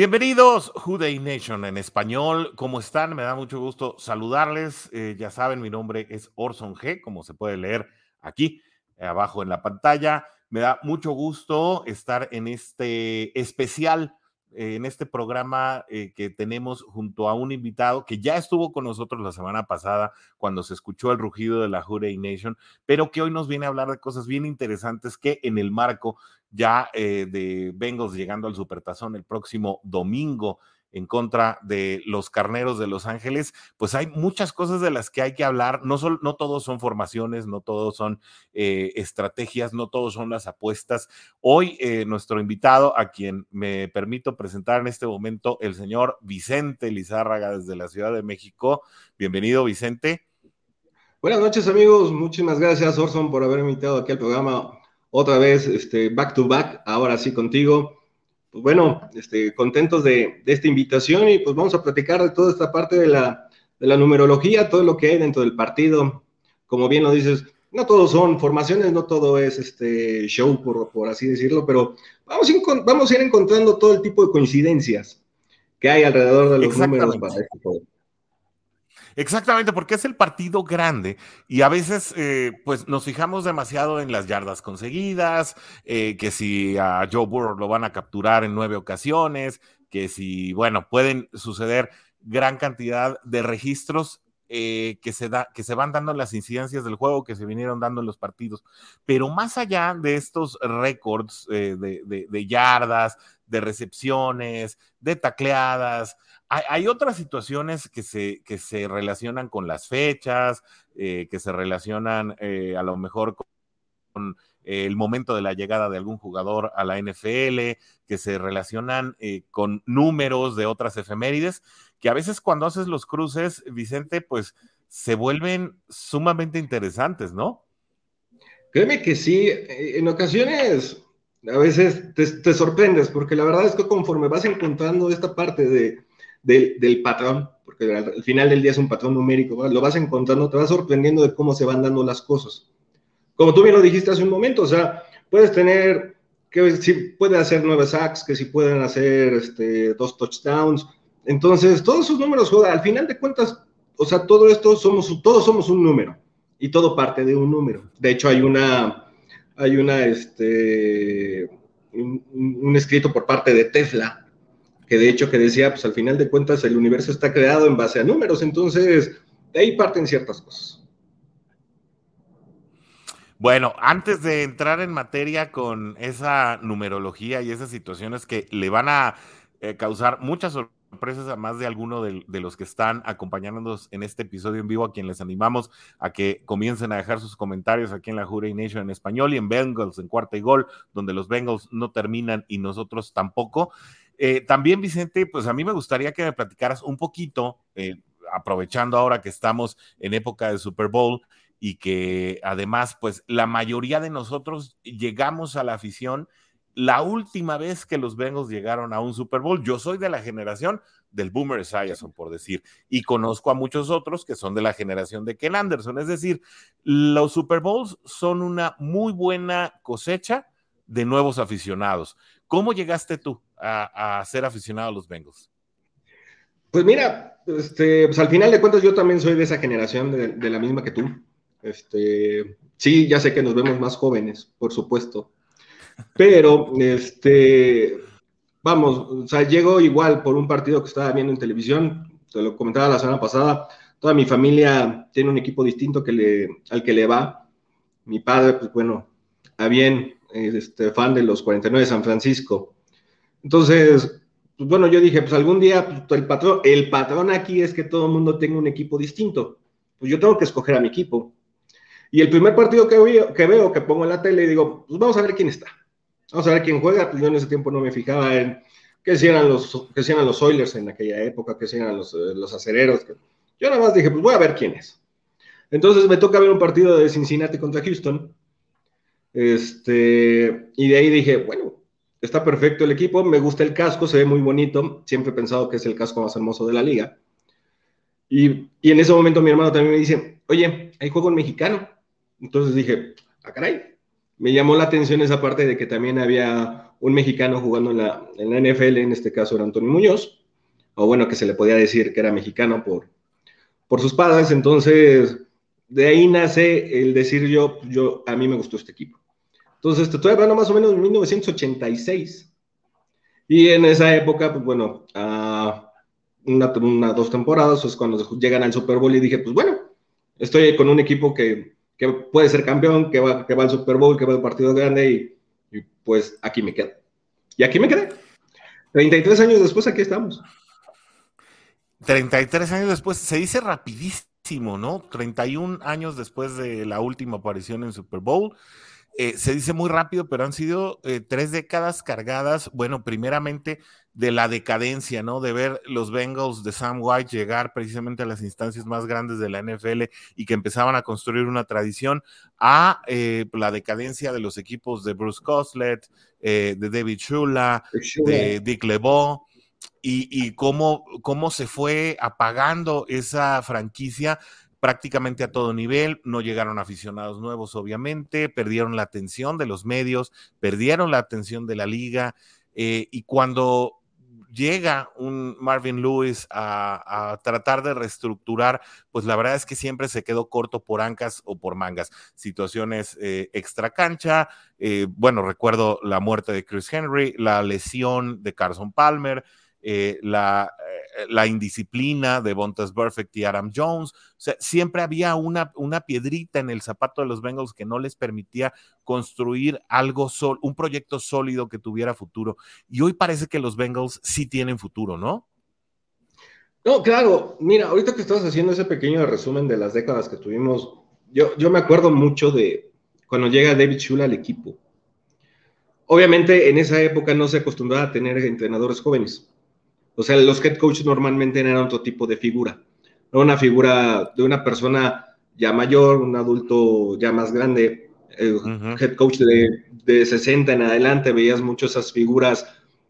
Bienvenidos, Day Nation en español. ¿Cómo están? Me da mucho gusto saludarles. Eh, ya saben, mi nombre es Orson G, como se puede leer aquí abajo en la pantalla. Me da mucho gusto estar en este especial eh, en este programa eh, que tenemos junto a un invitado que ya estuvo con nosotros la semana pasada cuando se escuchó el rugido de la Hurray Nation, pero que hoy nos viene a hablar de cosas bien interesantes que en el marco ya eh, de Bengals llegando al Supertazón el próximo domingo en contra de los carneros de Los Ángeles, pues hay muchas cosas de las que hay que hablar. No, son, no todos son formaciones, no todos son eh, estrategias, no todos son las apuestas. Hoy eh, nuestro invitado, a quien me permito presentar en este momento, el señor Vicente Lizárraga desde la Ciudad de México. Bienvenido, Vicente. Buenas noches, amigos. Muchísimas gracias, Orson, por haberme invitado aquí al programa otra vez, este, back to back, ahora sí contigo pues bueno, este, contentos de, esta invitación y pues vamos a platicar de toda esta parte de la, numerología, todo lo que hay dentro del partido. Como bien lo dices, no todos son formaciones, no todo es este show, por, así decirlo, pero vamos a, vamos a ir encontrando todo el tipo de coincidencias que hay alrededor de los números para este juego. Exactamente, porque es el partido grande y a veces eh, pues nos fijamos demasiado en las yardas conseguidas, eh, que si a Joe Burrow lo van a capturar en nueve ocasiones, que si, bueno, pueden suceder gran cantidad de registros eh, que, se da, que se van dando las incidencias del juego, que se vinieron dando en los partidos. Pero más allá de estos récords de, yardas, de recepciones, de tacleadas, hay, otras situaciones que se, que se relacionan con las fechas, eh, que se relacionan eh, a lo mejor con, el momento de la llegada de algún jugador a la NFL, que se relacionan eh, con números de otras efemérides, que a veces cuando haces los cruces, Vicente, pues se vuelven sumamente interesantes, ¿no? Créeme que sí, en ocasiones a veces te, te sorprendes, porque la verdad es que conforme vas encontrando esta parte de del, patrón, porque al, final del día es un patrón numérico, lo vas encontrando, te vas sorprendiendo de cómo se van dando las cosas. Como tú bien lo dijiste hace un momento, o sea, puedes tener que si puede hacer nueve sacks, que si pueden hacer este, dos touchdowns. Entonces, todos esos números, al final de cuentas, o sea, todo esto somos, todos somos un número y todo parte de un número. De hecho, hay una, hay una, este, un escrito por parte de Tesla que de hecho que decía, pues al final de cuentas el universo está creado en base a números, entonces de ahí parten ciertas cosas. Bueno, antes de entrar en materia con esa numerología y esas situaciones que le van a eh, causar muchas sorpresas a más de alguno de, los que están acompañándonos en este episodio en vivo, a quien les animamos a que comiencen a dejar sus comentarios aquí en la Jure Nation en español y en Bengals en cuarta y gol, donde los Bengals no terminan y nosotros tampoco. Eh, también, Vicente, pues a mí me gustaría que me platicaras un poquito, eh, aprovechando ahora que estamos en época de Super Bowl y que además, pues la mayoría de nosotros llegamos a la afición la última vez que los Bengals llegaron a un Super Bowl. Yo soy de la generación del Boomer Esiason, por decir, y conozco a muchos otros que son de la generación de Ken Anderson. Es decir, los Super Bowls son una muy buena cosecha de nuevos aficionados. ¿Cómo llegaste tú a, ser aficionado a los Bengals? Pues mira, este, pues al final de cuentas yo también soy de esa generación, de, la misma que tú. Este, sí, ya sé que nos vemos más jóvenes, por supuesto. Pero, este, vamos, o sea, llego igual por un partido que estaba viendo en televisión, te lo comentaba la semana pasada, toda mi familia tiene un equipo distinto que le, al que le va. Mi padre, pues bueno, a bien este, fan de los 49 de San Francisco. Entonces, pues bueno, yo dije, pues algún día pues, el, patrón, el patrón aquí es que todo el mundo tenga un equipo distinto. Pues yo tengo que escoger a mi equipo. Y el primer partido que veo, que veo, que pongo en la tele, digo, pues vamos a ver quién está. Vamos a ver quién juega. Yo en ese tiempo no me fijaba en qué si eran los, que si los Oilers en aquella época, qué si eran los, eh, los acereros. Yo nada más dije, pues voy a ver quién es. Entonces me toca ver un partido de Cincinnati contra Houston. Este, y de ahí dije, bueno, está perfecto el equipo, me gusta el casco, se ve muy bonito, siempre he pensado que es el casco más hermoso de la liga. Y, y en ese momento mi hermano también me dice, oye, hay juego en mexicano. Entonces dije, ah, caray. Me llamó la atención esa parte de que también había un mexicano jugando en la, en la NFL, en este caso era Antonio Muñoz, o bueno, que se le podía decir que era mexicano por, por sus padres, entonces de ahí nace el decir yo, yo, a mí me gustó este equipo. Entonces, te estoy hablando más o menos de 1986. Y en esa época, pues bueno, uh, una, una, dos temporadas, es cuando llegan al Super Bowl y dije, pues bueno, estoy con un equipo que, que puede ser campeón, que va, que va al Super Bowl, que va al partido grande y, pues aquí me quedo. Y aquí me quedé. 33 años después, aquí estamos. 33 años después, se dice rapidísimo, ¿no? 31 años después de la última aparición en Super Bowl. Eh, se dice muy rápido, pero han sido eh, tres décadas cargadas, bueno, primeramente de la decadencia, ¿no? De ver los Bengals de Sam White llegar precisamente a las instancias más grandes de la NFL y que empezaban a construir una tradición, a eh, la decadencia de los equipos de Bruce Coslet, de David Shula, de Dick LeBeau, y, cómo, cómo se fue apagando esa franquicia prácticamente a todo nivel, no llegaron aficionados nuevos, obviamente, perdieron la atención de los medios, perdieron la atención de la liga, eh, y cuando llega un Marvin Lewis a, tratar de reestructurar, pues la verdad es que siempre se quedó corto por ancas o por mangas. Situaciones eh, extra cancha, eh, bueno, recuerdo la muerte de Chris Henry, la lesión de Carson Palmer, eh, la, la, indisciplina de Bontas Perfect y Adam Jones. Siempre había una, una piedrita en el zapato de los Bengals que no les permitía construir algo, sol, un proyecto sólido que tuviera futuro. Y hoy parece que los Bengals sí tienen futuro, ¿no? No, claro. Mira, ahorita que estás haciendo ese pequeño resumen de las décadas que tuvimos, yo, yo me acuerdo mucho de cuando llega David Shula al equipo. Obviamente en esa época no se acostumbraba a tener entrenadores jóvenes. O sea, los head coaches normalmente eran otro tipo de figura. No una figura de una persona ya mayor, un adulto ya más grande, head coach de, de, 60 en adelante, veías mucho esas figuras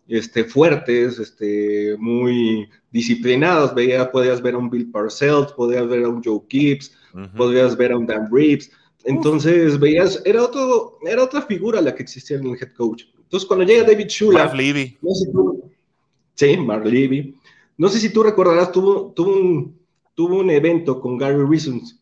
este, fuertes, este, muy disciplinadas. Veías, podías ver a un Bill Parcells, podías ver a un Joe Gibbs, podías ver a un Dan Reeves. Entonces veías, era, otro, era otra figura la que existía en el head coach. Entonces cuando llega David Shula, no sé, Sí, Mark. No sé si tú recordarás, tuvo, tuvo, un, tuvo un evento con Gary Reasons,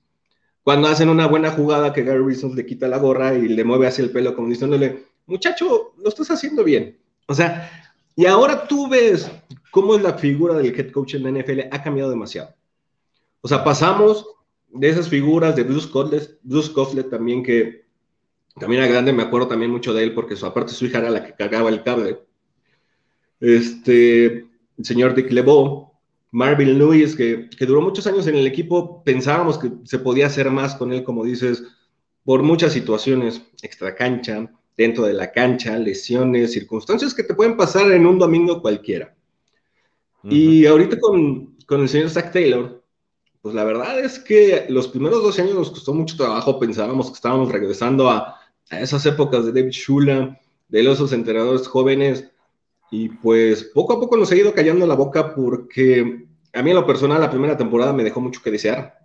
cuando hacen una buena jugada que Gary Reasons le quita la gorra y le mueve hacia el pelo como diciéndole, muchacho, lo estás haciendo bien. O sea, y ahora tú ves cómo es la figura del head coach en la NFL, ha cambiado demasiado. O sea, pasamos de esas figuras de Bruce Coslet, Bruce Coslet también que también era grande, me acuerdo también mucho de él porque su, aparte su hija era la que cagaba el cable este, el señor Dick LeBeau, Marvin Lewis, que, que, duró muchos años en el equipo, pensábamos que se podía hacer más con él, como dices, por muchas situaciones, extra cancha, dentro de la cancha, lesiones, circunstancias que te pueden pasar en un domingo cualquiera. Y ahorita con, con, el señor Zach Taylor, pues la verdad es que los primeros dos años nos costó mucho trabajo, pensábamos que estábamos regresando a, a esas épocas de David Shula, de los entrenadores jóvenes, y pues poco a poco nos ha ido callando la boca porque a mí en lo personal la primera temporada me dejó mucho que desear.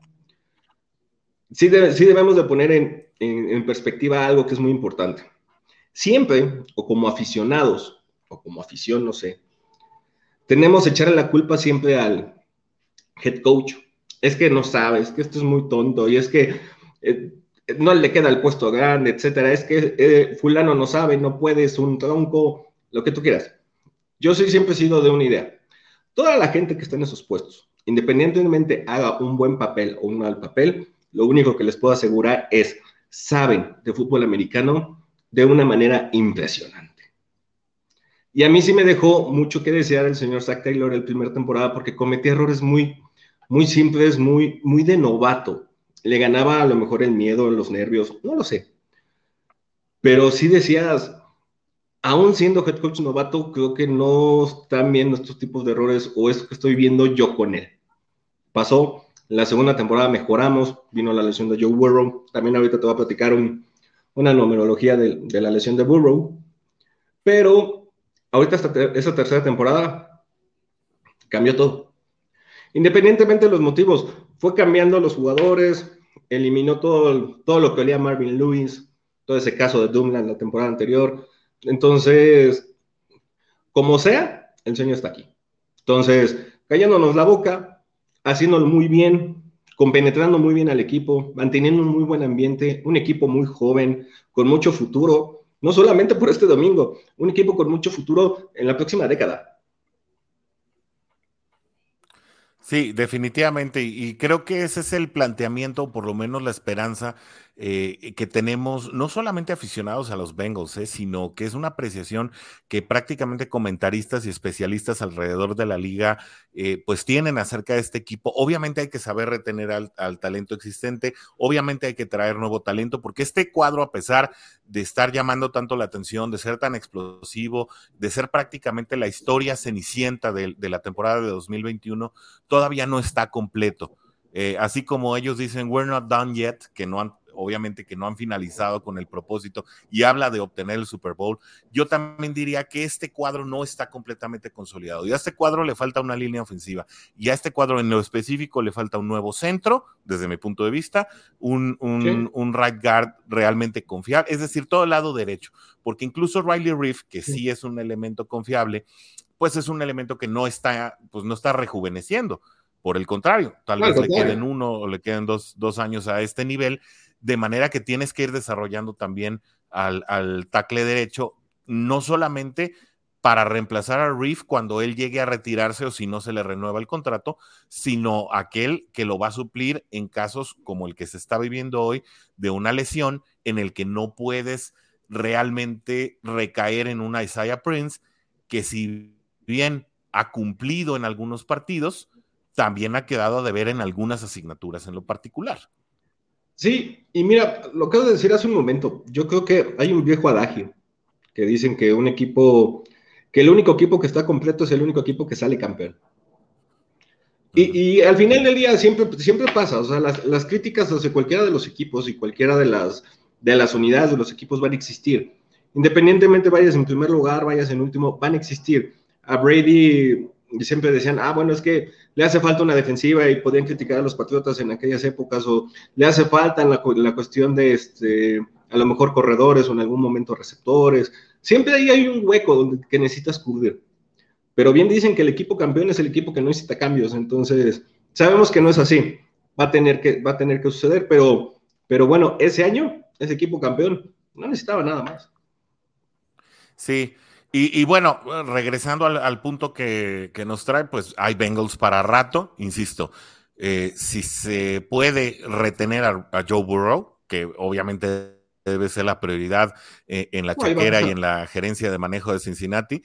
Sí, sí debemos de poner en, en, perspectiva algo que es muy importante. Siempre, o como aficionados, o como afición, no sé, tenemos que echarle la culpa siempre al head coach. Es que no sabes, que esto es muy tonto, y es que eh, no le queda el puesto grande, etcétera. Es que eh, fulano no sabe, no puedes, un tronco, lo que tú quieras. Yo soy, siempre he sido de una idea. Toda la gente que está en esos puestos, independientemente haga un buen papel o un mal papel, lo único que les puedo asegurar es, saben de fútbol americano de una manera impresionante. Y a mí sí me dejó mucho que desear el señor Zach Taylor el primer temporada porque cometía errores muy, muy simples, muy, muy de novato. Le ganaba a lo mejor el miedo, los nervios, no lo sé. Pero sí decías, aún siendo head coach novato, creo que no están viendo estos tipos de errores o es que estoy viendo yo con él. Pasó, la segunda temporada mejoramos, vino la lesión de Joe Burrow, también ahorita te voy a platicar una numerología de, la lesión de Burrow, pero ahorita esta, esa tercera temporada cambió todo. Independientemente de los motivos, fue cambiando los jugadores, eliminó todo, todo lo que olía Marvin Lewis, todo ese caso de Doomland la temporada anterior. Entonces, como sea, el sueño está aquí. Entonces, callándonos la boca, haciéndolo muy bien, compenetrando muy bien al equipo, manteniendo un muy buen ambiente, un equipo muy joven, con mucho futuro, no solamente por este domingo, un equipo con mucho futuro en la próxima década. Sí, definitivamente. Y creo que ese es el planteamiento, por lo menos la esperanza eh, que tenemos, no solamente aficionados a los Bengals, eh, sino que es una apreciación que prácticamente comentaristas y especialistas alrededor de la liga eh, pues tienen acerca de este equipo. Obviamente hay que saber retener al, al, talento existente, obviamente hay que traer nuevo talento, porque este cuadro, a pesar de estar llamando tanto la atención, de ser tan explosivo, de ser prácticamente la historia cenicienta de, de la temporada de 2021, todavía no está completo. Eh, así como ellos dicen, we're not done yet, que no han obviamente que no han finalizado con el propósito y habla de obtener el Super Bowl, yo también diría que este cuadro no está completamente consolidado. Y a este cuadro le falta una línea ofensiva y a este cuadro en lo específico le falta un nuevo centro, desde mi punto de vista, un, un, right guard realmente confiable, es decir, todo el lado derecho, porque incluso Riley Reef, que sí. es un elemento confiable, pues es un elemento que no está, pues no está rejuveneciendo. Por el contrario, tal vez le queden uno o le queden dos, dos años a este nivel de manera que tienes que ir desarrollando también al, al tackle derecho, no solamente para reemplazar a Reef cuando él llegue a retirarse o si no se le renueva el contrato, sino aquel que lo va a suplir en casos como el que se está viviendo hoy de una lesión en el que no puedes realmente recaer en una Isaiah Prince que si bien ha cumplido en algunos partidos, también ha quedado a deber en algunas asignaturas en lo particular. Sí, y mira, lo acabo de decir hace un momento, yo creo que hay un viejo adagio que dicen que un equipo, que el único equipo que está completo es el único equipo que sale campeón. Y, al final del día siempre, siempre pasa, o sea, las, críticas hacia cualquiera de los equipos y cualquiera de las, de las unidades de los equipos van a existir. Independientemente vayas en primer lugar, vayas en último, van a existir. A Brady siempre decían, ah, bueno, es que le hace falta una defensiva y podían criticar a los Patriotas en aquellas épocas, o le hace falta en la, cuestión de, este, a lo mejor corredores o en algún momento receptores. Siempre ahí hay un hueco donde, que necesitas cubrir. Pero bien dicen que el equipo campeón es el equipo que no necesita cambios, entonces sabemos que no es así. Va a tener que, va a tener que suceder, pero, pero bueno, ese año, ese equipo campeón no necesitaba nada más. Sí, y, bueno, regresando al, punto que, nos trae, pues hay Bengals para rato, insisto. Eh, si se puede retener a, Joe Burrow, que obviamente debe ser la prioridad eh, en la chequera y en la gerencia de manejo de Cincinnati,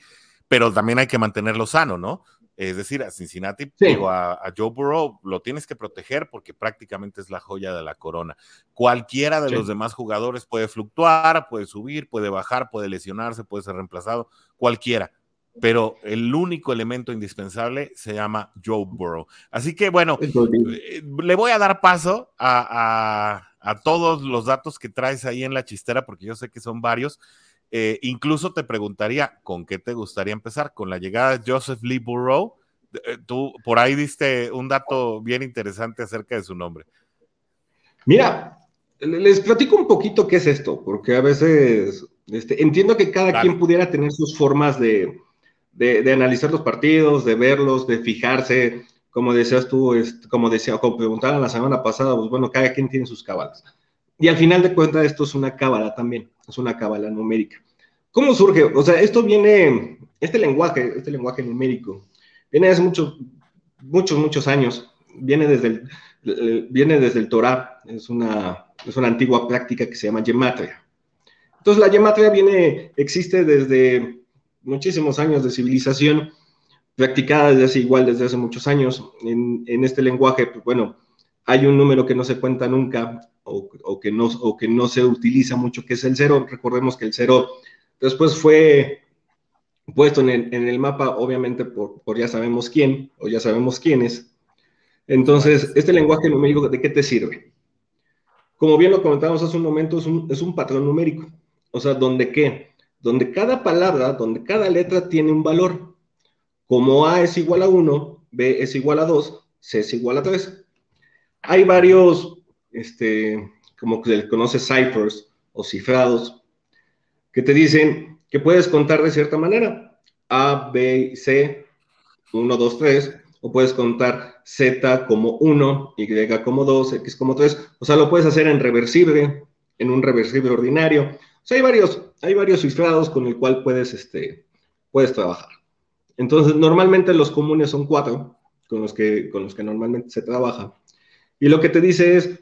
pero también hay que mantenerlo sano, ¿no? Es decir, a Cincinnati o a, Joe Burrow lo tienes que proteger porque prácticamente es la joya de la corona. Cualquiera de los demás jugadores puede fluctuar, puede subir, puede bajar, puede lesionarse, puede ser reemplazado, cualquiera. Pero el único elemento indispensable se llama Joe Burrow. Así que bueno, eh, le voy a dar paso a, a todos los datos que traes ahí en la chistera porque yo sé que son varios. Eh, incluso te preguntaría, ¿con qué te gustaría empezar? ¿Con la llegada de Joseph Lee Burrow? Eh, tú por ahí diste un dato bien interesante acerca de su nombre. Mira, les platico un poquito qué es esto, porque a veces este, entiendo que cada quien pudiera tener sus formas de, analizar los partidos, de verlos, de fijarse, como decías tú, como decía, como preguntaban la semana pasada, pues bueno, cada quien tiene sus cabalas. Y al final de cuentas, esto es una cábala también, es una cábala numérica. ¿Cómo surge? O sea, esto viene, este lenguaje, este lenguaje numérico, viene hace muchos, muchos, muchos años, viene desde el, viene desde el Torah, es una, es una antigua práctica que se llama gematria. Entonces, la gematria viene, existe desde muchísimos años de civilización, practicada desde hace igual, desde hace muchos años. En, en este lenguaje, pues, bueno, hay un número que no se cuenta nunca, o, que no, se utiliza mucho, que es el cero. Recordemos que el cero después fue puesto en el, mapa, obviamente por, ya sabemos quién, o ya sabemos quiénes. Entonces, este lenguaje numérico, ¿de qué te sirve? Como bien lo comentamos hace un momento, es un, es un patrón numérico. O sea, ¿donde qué? Donde cada palabra, donde cada letra tiene un valor. Como A es igual a 1, B es igual a 2, C es igual a 3. Hay varios este, como que se le conoce ciphers o cifrados que te dicen que puedes contar de cierta manera. A, B, C, 1, 2, 3, o puedes contar Z como 1, Y como 2, X como 3, o sea, lo puedes hacer en reversible, en un reversible ordinario. O sea, hay varios, hay varios cifrados con el cual puedes, este, puedes trabajar. Entonces, normalmente los comunes son cuatro, con los, que, con los que normalmente se trabaja. Y lo que te dice es,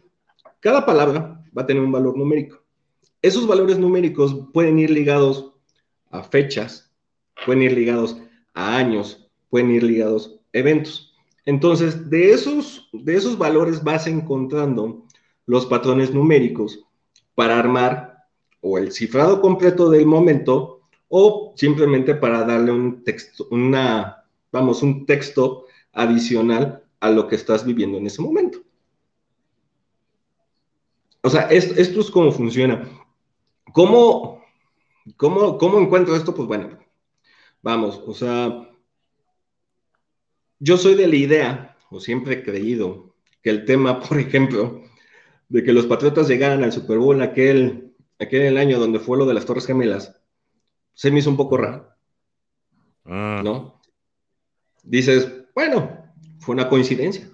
cada palabra va a tener un valor numérico. Esos valores numéricos pueden ir ligados a fechas, pueden ir ligados a años, pueden ir ligados a eventos. Entonces, de esos, de esos valores vas encontrando los patrones numéricos para armar o el cifrado completo del momento o simplemente para darle un texto, una, vamos, un texto adicional a lo que estás viviendo en ese momento. O sea, esto, esto es cómo funciona. ¿Cómo, cómo, ¿Cómo encuentro esto? Pues bueno, vamos, o sea, yo soy de la idea, o siempre he creído, que el tema, por ejemplo, de que los Patriotas llegaran al Super Bowl aquel, aquel año donde fue lo de las Torres Gemelas, se me hizo un poco raro. Ah. ¿No? Dices, bueno, fue una coincidencia.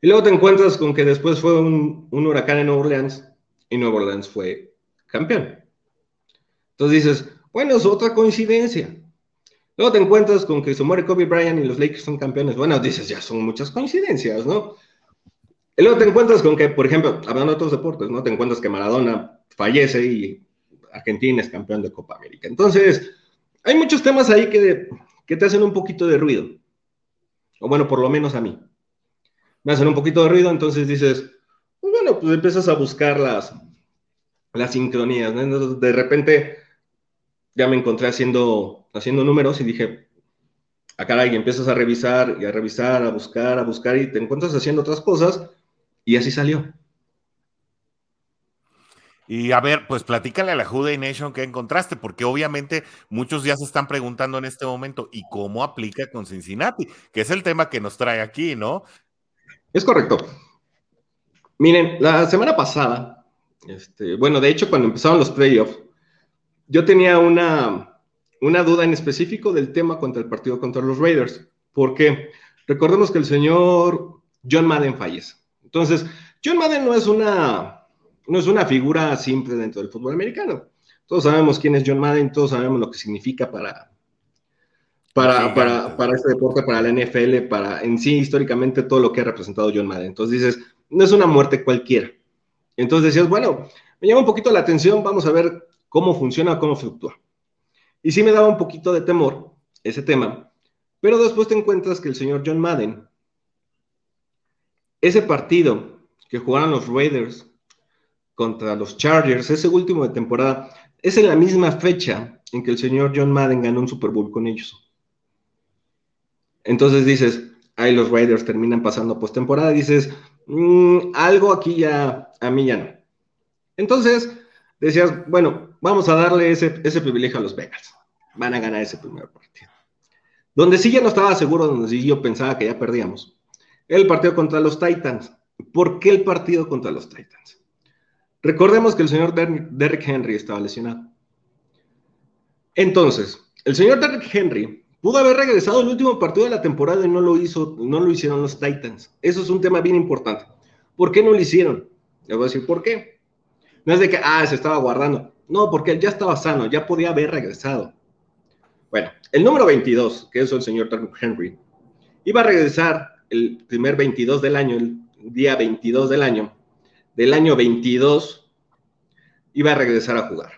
Y luego te encuentras con que después fue un, un huracán en Nueva Orleans y Nueva Orleans fue campeón. Entonces dices, bueno, es otra coincidencia. Luego te encuentras con que se muere Kobe Bryant y los Lakers son campeones. Bueno, dices, ya son muchas coincidencias, ¿no? Y luego te encuentras con que, por ejemplo, hablando de otros deportes, ¿no? Te encuentras que Maradona fallece y Argentina es campeón de Copa América. Entonces, hay muchos temas ahí que, que te hacen un poquito de ruido. O bueno, por lo menos a mí. Me hacen un poquito de ruido, entonces dices, pues bueno, pues empiezas a buscar las, las sincronías. de repente ya me encontré haciendo, haciendo números y dije, acá y empiezas a revisar y a revisar, a buscar, a buscar y te encuentras haciendo otras cosas y así salió. Y a ver, pues platícale a la Juday Nation que encontraste, porque obviamente muchos ya se están preguntando en este momento, ¿y cómo aplica con Cincinnati? Que es el tema que nos trae aquí, ¿no? Es correcto. Miren, la semana pasada este, bueno, de hecho, cuando empezaron los playoffs, yo tenía una, una duda en específico del tema contra el partido contra los Raiders, porque recordemos que el señor John Madden fallece. Entonces, John Madden no es una, no es una figura simple dentro del fútbol americano. Todos sabemos quién es John Madden, todos sabemos lo que significa para, para, para, para, este deporte, para la NFL, para en sí históricamente todo lo que ha representado John Madden. Entonces dices, no es una muerte cualquiera. Entonces decías, bueno, me llama un poquito la atención, vamos a ver cómo funciona, cómo fluctúa. Y sí me daba un poquito de temor ese tema, pero después te encuentras que el señor John Madden, ese partido que jugaron los Raiders contra los Chargers, ese último de temporada, es en la misma fecha en que el señor John Madden ganó un Super Bowl con ellos. Entonces dices, ahí los Raiders terminan pasando postemporada, dices, mm, algo aquí ya, a mí ya no. Entonces, decías, bueno, vamos a darle ese, ese privilegio a los Vegas. Van a ganar ese primer partido. Donde sí ya no estaba seguro, donde sí yo pensaba que ya perdíamos, el partido contra los Titans. ¿Por qué el partido contra los Titans? Recordemos que el señor Derrick Henry estaba lesionado. Entonces, el señor Derrick Henry Pudo haber regresado el último partido de la temporada y no lo hizo, no lo hicieron los Titans. Eso es un tema bien importante. ¿Por qué no lo hicieron? Le voy a decir por qué. No es de que, ah, se estaba guardando. No, porque él ya estaba sano, ya podía haber regresado. Bueno, el número 22, que es el señor Henry, iba a regresar el primer 22 del año, el día 22 del año, del año 22, iba a regresar a jugar.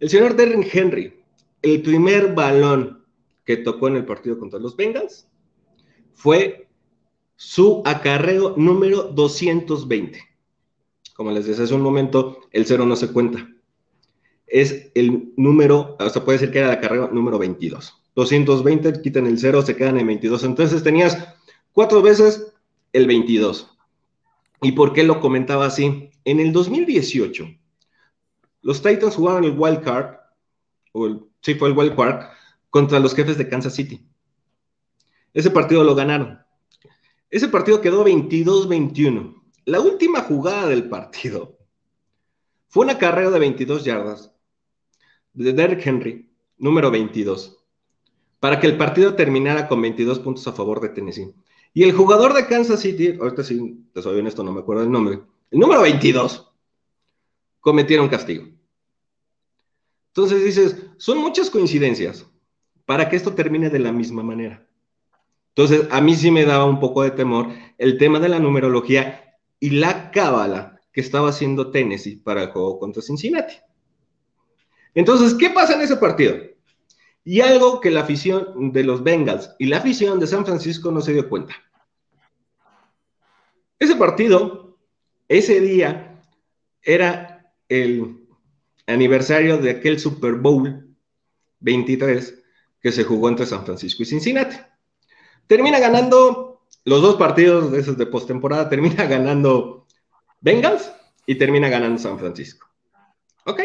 El señor Derrick Henry, el primer balón que tocó en el partido contra los Bengals fue su acarreo número 220. Como les decía hace un momento, el cero no se cuenta. Es el número, o sea, puede ser que era el acarreo número 22. 220, quitan el cero, se quedan en 22. Entonces tenías cuatro veces el 22. ¿Y por qué lo comentaba así? En el 2018, los Titans jugaron el wild card, o el, sí fue el wild card, contra los jefes de Kansas City. Ese partido lo ganaron. Ese partido quedó 22-21. La última jugada del partido fue una carrera de 22 yardas de Derrick Henry, número 22, para que el partido terminara con 22 puntos a favor de Tennessee. Y el jugador de Kansas City, ahorita sí, te soy honesto, no me acuerdo el nombre, el número 22, cometieron castigo. Entonces dices, son muchas coincidencias para que esto termine de la misma manera. Entonces, a mí sí me daba un poco de temor el tema de la numerología y la cábala que estaba haciendo Tennessee para el juego contra Cincinnati. Entonces, ¿qué pasa en ese partido? Y algo que la afición de los Bengals y la afición de San Francisco no se dio cuenta. Ese partido, ese día, era el aniversario de aquel Super Bowl 23 que se jugó entre San Francisco y Cincinnati. Termina ganando los dos partidos de esos de postemporada, termina ganando Bengals y termina ganando San Francisco. Ok.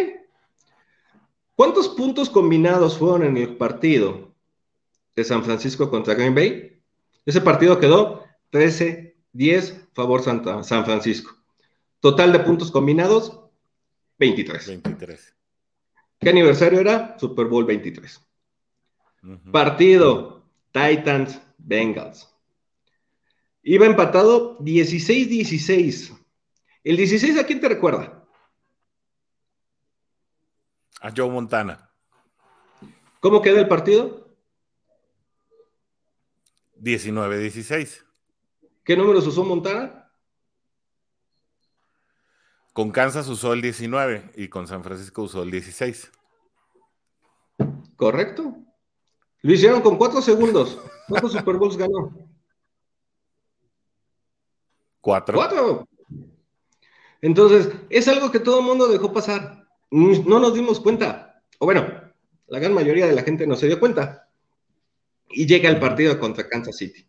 ¿Cuántos puntos combinados fueron en el partido de San Francisco contra Green Bay? Ese partido quedó 13-10 favor San Francisco. Total de puntos combinados, 23. 23. ¿Qué aniversario era? Super Bowl 23. Partido Titans Bengals. Iba empatado 16-16. ¿El 16 a quién te recuerda? A Joe Montana. ¿Cómo queda el partido? 19-16. ¿Qué números usó Montana? Con Kansas usó el 19 y con San Francisco usó el 16. Correcto. Lo hicieron con cuatro segundos. ¿Cuántos Super Bowls ganó? Cuatro. Cuatro. Entonces, es algo que todo el mundo dejó pasar. No nos dimos cuenta. O bueno, la gran mayoría de la gente no se dio cuenta. Y llega el partido contra Kansas City.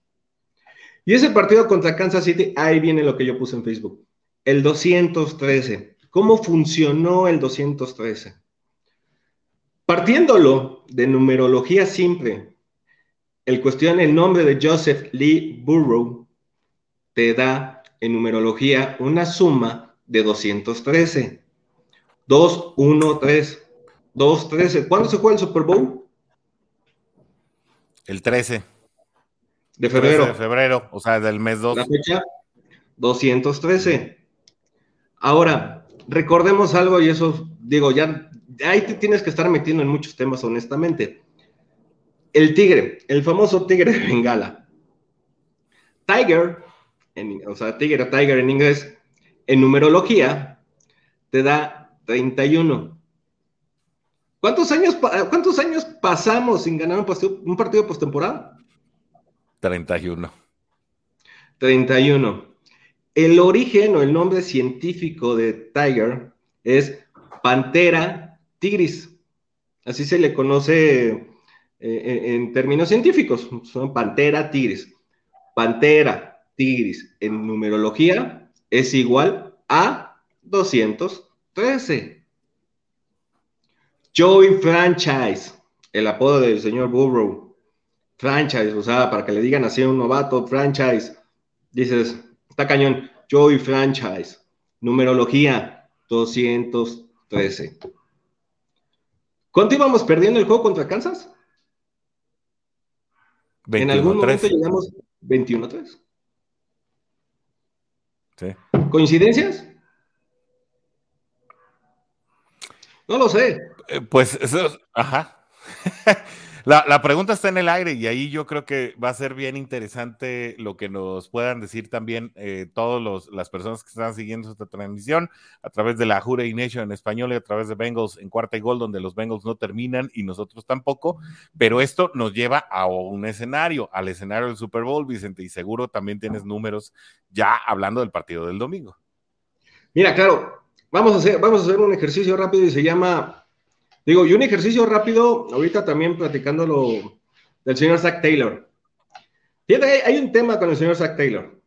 Y ese partido contra Kansas City, ahí viene lo que yo puse en Facebook. El 213. ¿Cómo funcionó el 213? Partiéndolo de numerología simple, el cuestión, el nombre de Joseph Lee Burrow te da en numerología una suma de 213. 2, 1, 3, 2, 13. ¿Cuándo se juega el Super Bowl? El 13. De febrero. de febrero, o sea, del mes 2. La fecha 213. Ahora, recordemos algo y eso, digo, ya ahí te tienes que estar metiendo en muchos temas, honestamente. El tigre, el famoso tigre de Bengala. Tiger, o sea, tigre, tiger en inglés, en numerología, te da 31. ¿Cuántos años, ¿Cuántos años pasamos sin ganar un partido, un partido postemporada? 31. 31. El origen o el nombre científico de Tiger es Pantera tigris. Así se le conoce eh, en términos científicos. Son Pantera tigris. Pantera tigris en numerología es igual a 213. Joey Franchise, el apodo del señor Burrow. Franchise, o sea, para que le digan así a un novato, franchise. Dices, Está cañón. Joy Franchise. Numerología 213. ¿Cuánto íbamos perdiendo el juego contra Kansas? en algún momento llegamos 21-3. Sí. ¿Coincidencias? No lo sé. Eh, pues eso, ajá. La, pregunta está en el aire y ahí yo creo que va a ser bien interesante lo que nos puedan decir también eh, todas las personas que están siguiendo esta transmisión a través de la Jure Nation en español y a través de Bengals en cuarta y gol, donde los Bengals no terminan y nosotros tampoco. Pero esto nos lleva a un escenario, al escenario del Super Bowl, Vicente, y seguro también tienes números ya hablando del partido del domingo. Mira, claro, vamos a hacer, vamos a hacer un ejercicio rápido y se llama Digo, y un ejercicio rápido, ahorita también platicando lo del señor Zach Taylor. Hay un tema con el señor Zach Taylor.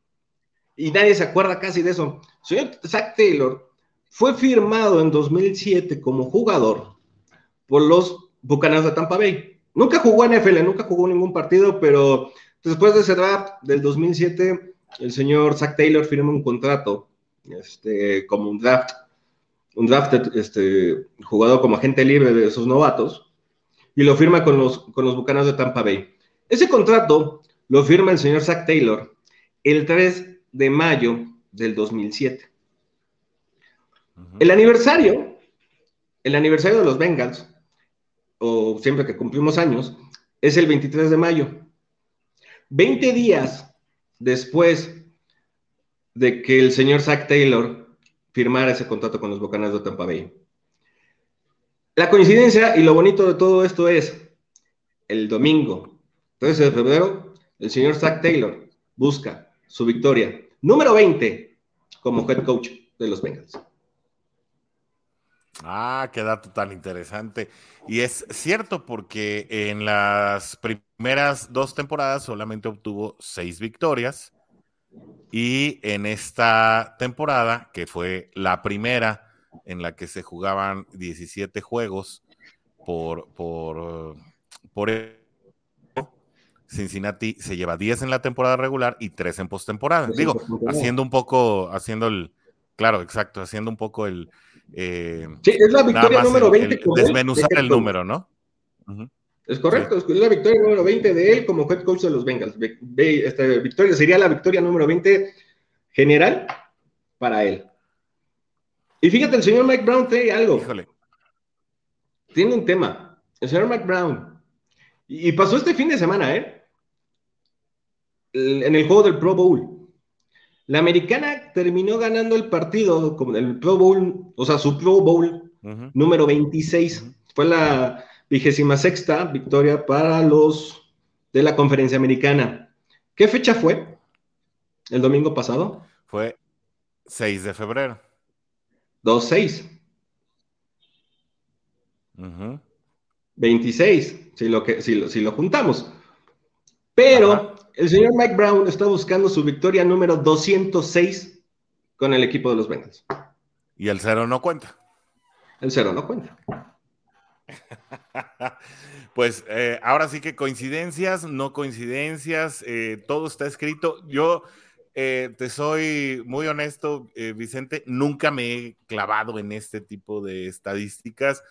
Y nadie se acuerda casi de eso. El señor Zach Taylor fue firmado en 2007 como jugador por los Bucaneros de Tampa Bay. Nunca jugó en NFL, nunca jugó ningún partido, pero después de ese draft del 2007, el señor Zach Taylor firma un contrato este, como un draft un draft este, jugador como agente libre de esos novatos, y lo firma con los, con los Bucanos de Tampa Bay. Ese contrato lo firma el señor Zach Taylor el 3 de mayo del 2007. El aniversario, el aniversario de los Bengals, o siempre que cumplimos años, es el 23 de mayo. 20 días después de que el señor Zach Taylor firmara ese contrato con los Bucanas de Tampa Bay. La coincidencia y lo bonito de todo esto es el domingo 13 de febrero, el señor Zach Taylor busca su victoria número 20 como head coach de los Bengals. Ah, qué dato tan interesante. Y es cierto porque en las primeras dos temporadas solamente obtuvo seis victorias y en esta temporada, que fue la primera en la que se jugaban 17 juegos por, por, por Cincinnati se lleva 10 en la temporada regular y 3 en postemporada. Digo, haciendo un poco, haciendo el, claro, exacto, haciendo un poco el... Eh, sí, es la victoria número 20. desmenuzar el número, ¿no? Es correcto, es la victoria número 20 de él como head coach de los Bengals. Esta victoria sería la victoria número 20 general para él. Y fíjate, el señor Mike Brown tiene algo. Híjole. Tiene un tema. El señor Mike Brown. Y pasó este fin de semana, ¿eh? En el juego del Pro Bowl. La americana terminó ganando el partido, como el Pro Bowl, o sea, su Pro Bowl número 26. Fue la vigésima sexta victoria para los de la conferencia americana. ¿Qué fecha fue? ¿El domingo pasado? Fue 6 de febrero. 2-6. 26, si lo, que, si, si lo juntamos. Pero el señor Mike Brown está buscando su victoria número 206 con el equipo de los Bengals. Y el cero no cuenta. El cero no cuenta. pues eh, ahora sí que coincidencias, no coincidencias, eh, todo está escrito. Yo eh, te soy muy honesto, Vicente, nunca me he clavado en este tipo de estadísticas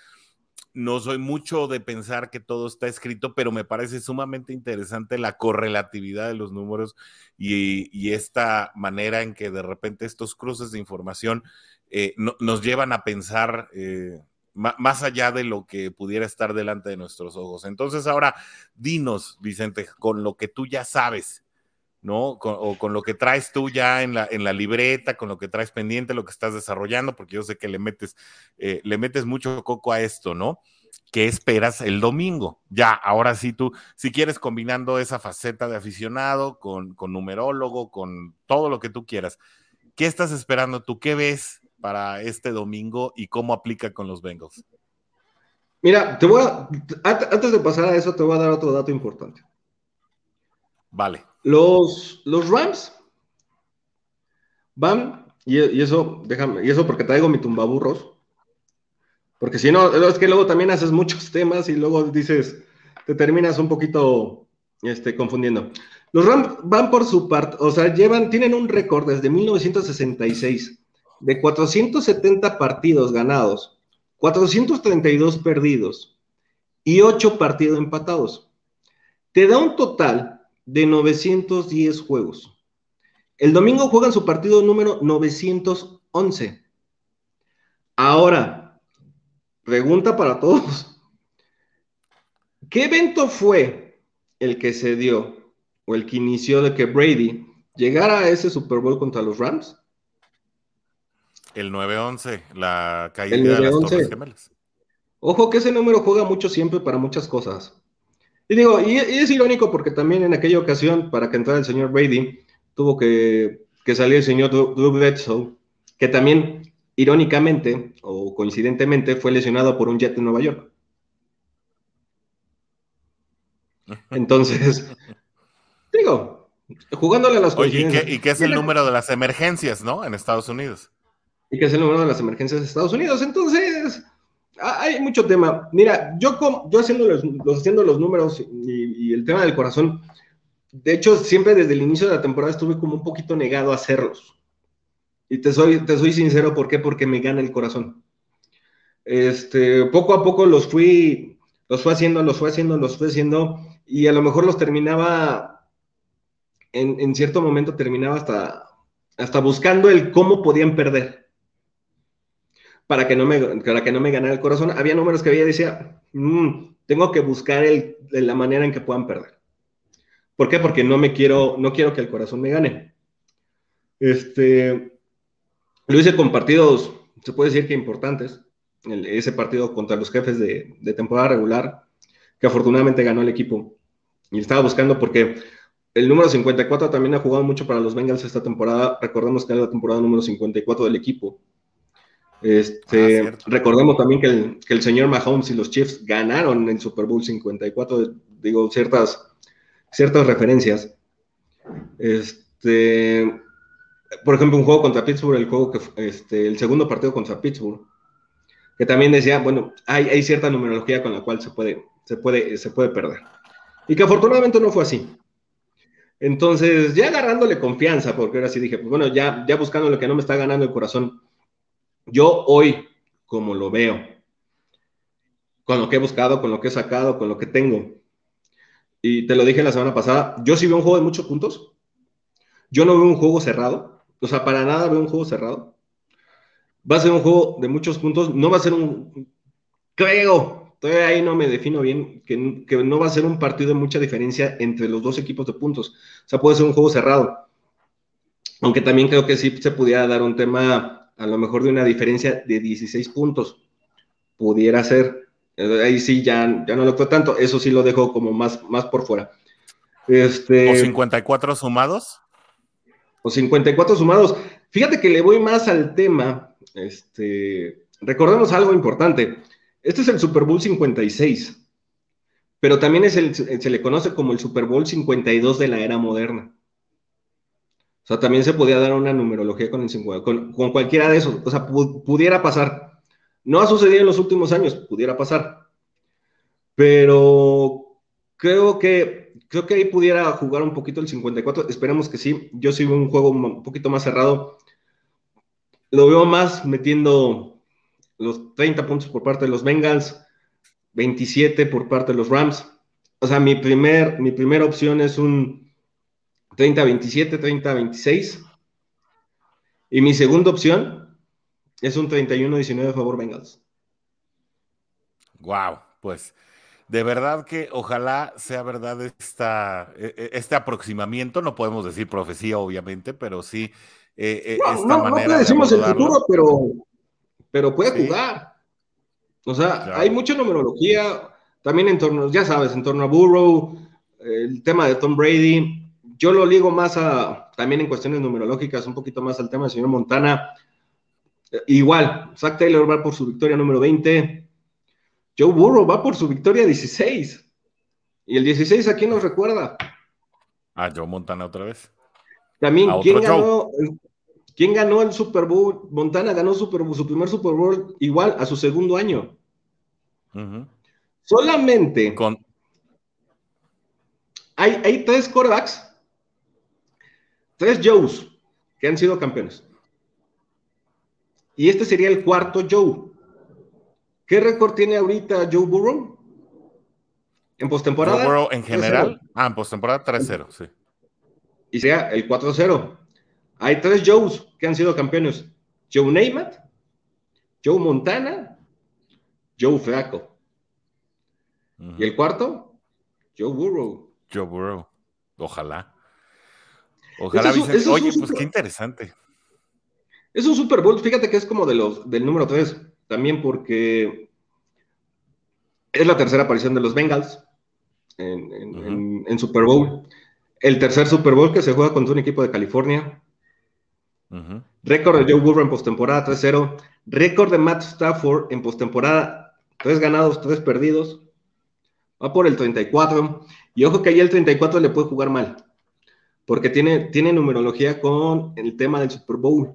no soy mucho de pensar que todo está escrito, pero me parece sumamente interesante la correlatividad de los números y, esta manera en que de repente estos cruces de información nos llevan a pensar más allá de lo que pudiera estar delante de nuestros ojos. Entonces ahora, dinos, Vicente, con lo que tú ya sabes, ¿no? o con lo que traes tú ya en la, en la libreta, con lo que traes pendiente, lo que estás desarrollando, porque yo sé que le metes, eh, le metes mucho coco a esto, ¿no? ¿Qué esperas el domingo? Ya, ahora sí tú, si quieres combinando esa faceta de aficionado con, con numerólogo, con todo lo que tú quieras, ¿qué estás esperando tú? ¿Qué ves para este domingo y cómo aplica con los Bengals? Mira, te voy a, antes de pasar a eso, te voy a dar otro dato importante. Vale. Los, los Rams van, y, eso, déjame, y eso porque traigo mi tumbaburros, porque si no, es que luego también haces muchos temas y luego dices, te terminas un poquito este, confundiendo. Los Rams van por su parte, o sea, llevan, tienen un récord desde 1966 de 470 partidos ganados, 432 perdidos y 8 partidos empatados. Te da un total de 910 juegos. El domingo juegan su partido número 911. Ahora, pregunta para todos. ¿Qué evento fue el que se dio o el que inició de que Brady llegara a ese Super Bowl contra los Rams? El 911, la caída de las Torres Gemelas. Ojo que ese número juega mucho siempre para muchas cosas. Y digo, y, es irónico porque también en aquella ocasión, para que entrara el señor Brady, tuvo que, salir el señor Drew Bledsoe, que también, irónicamente o coincidentemente, fue lesionado por un jet en Nueva York. Entonces, digo, jugándole a las coincidencias. ¿y, qué, es el número de las emergencias, no? En Estados Unidos. ¿Y qué es el número de las emergencias de Estados Unidos? Entonces, hay mucho tema. Mira, yo, yo haciendo, los, haciendo los números y, el tema del corazón, de hecho, siempre desde el inicio de la temporada estuve como un poquito negado a hacerlos. Y te soy, te soy sincero, ¿por qué? Porque me gana el corazón. este, poco a poco los fui, los fue haciendo, los fue haciendo, los fue haciendo, y a lo mejor los terminaba, en, en cierto momento terminaba hasta, hasta buscando el cómo podían perder. Para que, no me, para que no me ganara el corazón. Había números que había decía, mm, tengo que buscar el, la manera en que puedan perder. ¿Por qué? Porque no me quiero, no quiero que el corazón me gane. Este, lo hice con partidos, se puede decir que importantes. ese partido contra los jefes de, temporada regular, que afortunadamente ganó el equipo. Y estaba buscando porque el número 54 también ha jugado mucho para los Bengals esta temporada. Recordemos que es la temporada número 54 del equipo. Este, ah, recordemos también que el, que el, señor Mahomes y los Chiefs ganaron el Super Bowl 54. Digo, ciertas ciertas referencias. Este, por ejemplo, un juego contra Pittsburgh, el juego que este, el segundo partido contra Pittsburgh, que también decía, bueno, hay, hay cierta numerología con la cual se puede, se puede, se puede perder. Y que afortunadamente no fue así. Entonces, ya agarrándole confianza, porque ahora sí dije, pues bueno, ya, ya buscando lo que no me está ganando el corazón, yo hoy, como lo veo, con lo que he buscado, con lo que he sacado, con lo que tengo, y te lo dije la semana pasada, yo sí veo un juego de muchos puntos. Yo no veo un juego cerrado. O sea, para nada veo un juego cerrado. Va a ser un juego de muchos puntos. No va a ser un... Creo, todavía ahí no me defino bien, que, que no va a ser un partido de mucha diferencia entre los dos equipos de puntos. O sea, puede ser un juego cerrado. Aunque también creo que sí se pudiera dar un tema, a lo mejor de una diferencia de 16 puntos. Pudiera ser. Ahí sí ya, ya no lo fue tanto, eso sí lo dejo como más, más por fuera. Este, ¿O 54 sumados? O 54 sumados. Fíjate que le voy más al tema. Este, recordemos algo importante. Este es el Super Bowl 56, pero también es el, se le conoce como el Super Bowl 52 de la era moderna. O sea, también se podía dar una numerología con, el, con, con cualquiera de esos. O sea, pudiera pasar. No ha sucedido en los últimos años, pudiera pasar. Pero creo que, creo que ahí pudiera jugar un poquito el 54. Esperemos que sí. Yo sigo un juego un poquito más cerrado. Lo veo más metiendo los 30 puntos por parte de los Bengals, 27 por parte de los Rams. O sea, mi, primer, mi primera opción es un 30-27, 30-26. Y mi segunda opción es un 31-19 a favor Bengals. Wow, pues de verdad que ojalá sea verdad esta, e, e, este aproximamiento. No podemos decir profecía, obviamente, pero sí eh, no, esta no, manera. No decimos el futuro, pero, pero puede jugar. O sea, hay mucha numerología también en torno, ya sabes, en torno a Burrow, el tema de Tom Brady. Yo lo ligo más a, también en cuestiones numerológicas, un poquito más al tema del señor Montana. Igual, Zach Taylor va por su victoria número 20. Joe Burrow va por su victoria 16. ¿Y el 16 a quién nos recuerda? A Joe Montana otra vez. También, ¿quién ganó, ¿quién ganó, el Super Bowl? Montana ganó Super su primer Super Bowl igual a su segundo año. Solamente Con... hay, hay tres corebacks, tres Joes que han sido campeones. Y este sería el cuarto Joe. ¿Qué récord tiene ahorita Joe Burrow? En postemporada. Joe Burrow en general. Ah, en postemporada 3-0, sí. Y sea el 4-0. Hay tres Joes que han sido campeones. Joe Namath, Joe Montana, Joe Flaco. ¿Y el cuarto? Joe Burrow. Joe Burrow. Ojalá. Ojalá. Oye, pues qué interesante. Es un Super Bowl, fíjate que es como de los, del número 3, también porque es la tercera aparición de los Bengals en, Super Bowl. El tercer Super Bowl que se juega contra un equipo de California. Récord de Joe Burrow en postemporada 3-0. Récord de Matt Stafford en postemporada 3 ganados, 3 perdidos. Va por el 34. Y ojo que ahí el 34 le puede jugar mal. Porque tiene, tiene numerología con el tema del Super Bowl.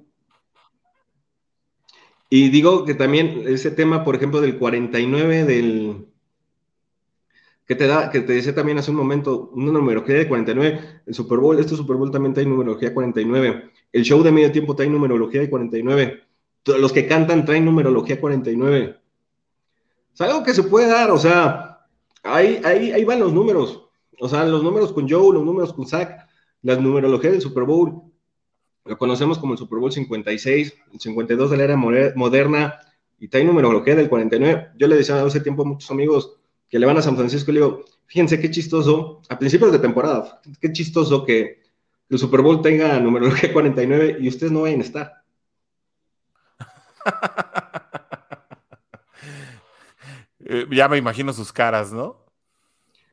Y digo que también ese tema, por ejemplo, del 49 del que te da, que te decía también hace un momento, una numerología de 49, el Super Bowl, este Super Bowl también trae numerología 49, el show de medio tiempo trae numerología de 49, los que cantan traen numerología 49, Es algo que se puede dar, o sea, ahí, ahí, ahí van los números. O sea, los números con Joe, los números con Zach, las numerologías del Super Bowl. Lo conocemos como el Super Bowl 56, el 52 de la era moderna, y está numerología del 49. Yo le decía hace tiempo a muchos amigos que le van a San Francisco y le digo, fíjense qué chistoso, a principios de temporada, qué chistoso que el Super Bowl tenga numerología 49 y ustedes no vayan a estar. Eh, ya me imagino sus caras, ¿no?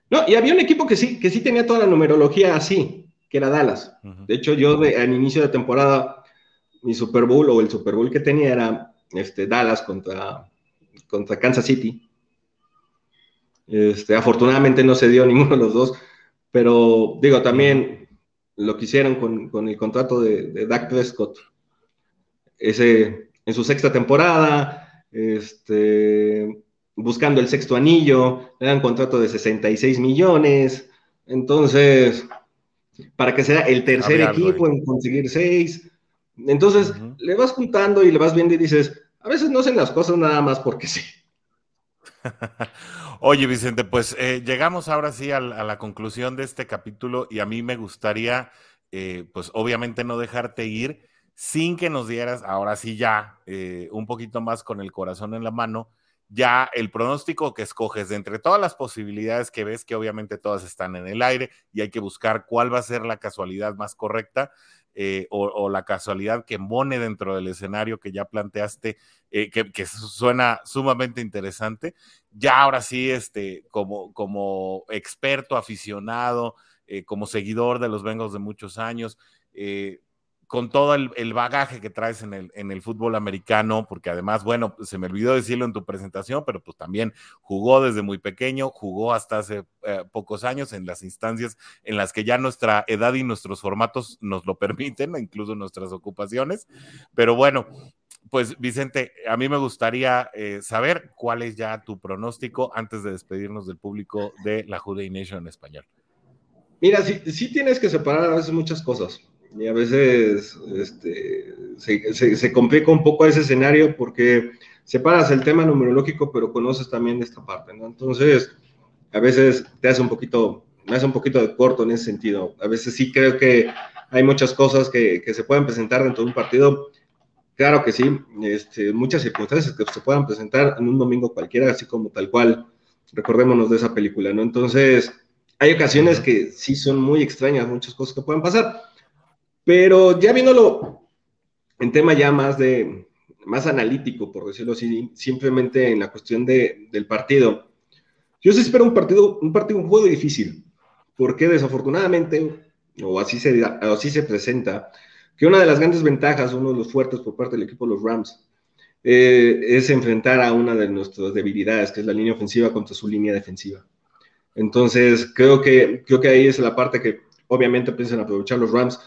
No, y había un equipo que sí, que sí tenía toda la numerología así, que era Dallas. De hecho, yo al inicio de temporada, mi Super Bowl o el Super Bowl que tenía era este, Dallas contra, contra Kansas City. Este, afortunadamente no se dio ninguno de los dos, pero digo, también lo que hicieron con, el contrato de, de Dak Prescott, ese, en su sexta temporada, este, buscando el sexto anillo, le dan contrato de 66 millones, entonces, para que sea el tercer equipo en conseguir seis, entonces le vas juntando y le vas viendo y dices, a veces no hacen las cosas nada más porque sí. Oye, Vicente, pues eh, llegamos ahora sí a, la conclusión de este capítulo y a mí me gustaría, eh, pues obviamente no dejarte ir sin que nos dieras, ahora sí ya, eh, un poquito más con el corazón en la mano, ya el pronóstico que escoges de entre todas las posibilidades que ves, que obviamente todas están en el aire y hay que buscar cuál va a ser la casualidad más correcta. o, la casualidad que mone dentro del escenario que ya planteaste, que, que, suena sumamente interesante ya ahora sí, este, como, como experto, aficionado, eh, como seguidor de los Bengals de muchos años, eh, con todo el, bagaje que traes en el, en el fútbol americano, porque además, bueno, se me olvidó decirlo en tu presentación, pero pues también jugó desde muy pequeño, jugó hasta hace eh, pocos años en las instancias en las que ya nuestra edad y nuestros formatos nos lo permiten, incluso nuestras ocupaciones. Pero bueno, pues Vicente, a mí me gustaría eh, saber cuál es ya tu pronóstico antes de despedirnos del público de la Juday Nation en español. Mira, sí, tienes que separar a veces muchas cosas y a veces este, se, complica un poco ese escenario porque separas el tema numerológico pero conoces también esta parte, ¿no? Entonces, a veces te hace un poquito, me hace un poquito de corto en ese sentido. A veces sí creo que hay muchas cosas que, que se pueden presentar dentro de un partido Claro que sí, este, muchas circunstancias que se puedan presentar en un domingo cualquiera, así como tal cual, recordémonos de esa película, ¿no? Entonces, hay ocasiones que sí son muy extrañas, muchas cosas que pueden pasar, pero ya viéndolo en tema ya más de, más analítico, por decirlo así, simplemente en la cuestión de, del partido, yo sí espero un partido, un partido, un juego difícil, porque desafortunadamente, o así se, así se presenta, que una de las grandes ventajas, uno de los fuertes por parte del equipo de los Rams, eh, es enfrentar a una de nuestras debilidades, que es la línea ofensiva contra su línea defensiva. Entonces, creo que, creo que ahí es la parte que obviamente piensan aprovechar los Rams.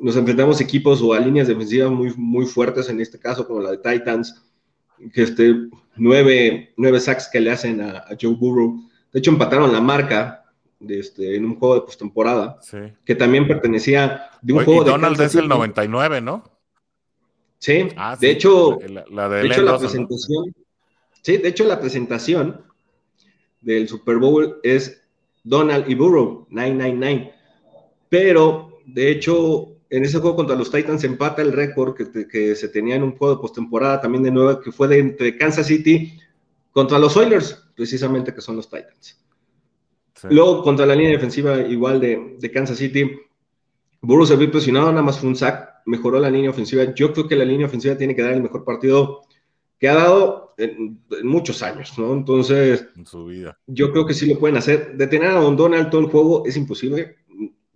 Nos enfrentamos equipos o a líneas defensivas muy, muy fuertes, en este caso como la de Titans, que este, nueve, nueve sacks que le hacen a, a Joe Burrow. De hecho, empataron la marca este, en un juego de postemporada, que también pertenecía de un juego de. Donald es el 99, ¿no? Sí, ah, de hecho, la, de, hecho la presentación, sí, de hecho la presentación del Super Bowl es Donald y Burrow, 999, pero de hecho en ese juego contra los Titans empata el récord que, que, se tenía en un juego de postemporada también de nuevo, que fue de entre Kansas City contra los Oilers, precisamente que son los Titans. Luego, contra la línea defensiva igual de, Kansas City, Burrow se vio presionado, nada más fue un sack, mejoró la línea ofensiva. Yo creo que la línea ofensiva tiene que dar el mejor partido que ha dado en, muchos años, ¿no? Entonces, en su vida. yo creo que sí lo pueden hacer. Detener a Don Donald todo el juego es imposible.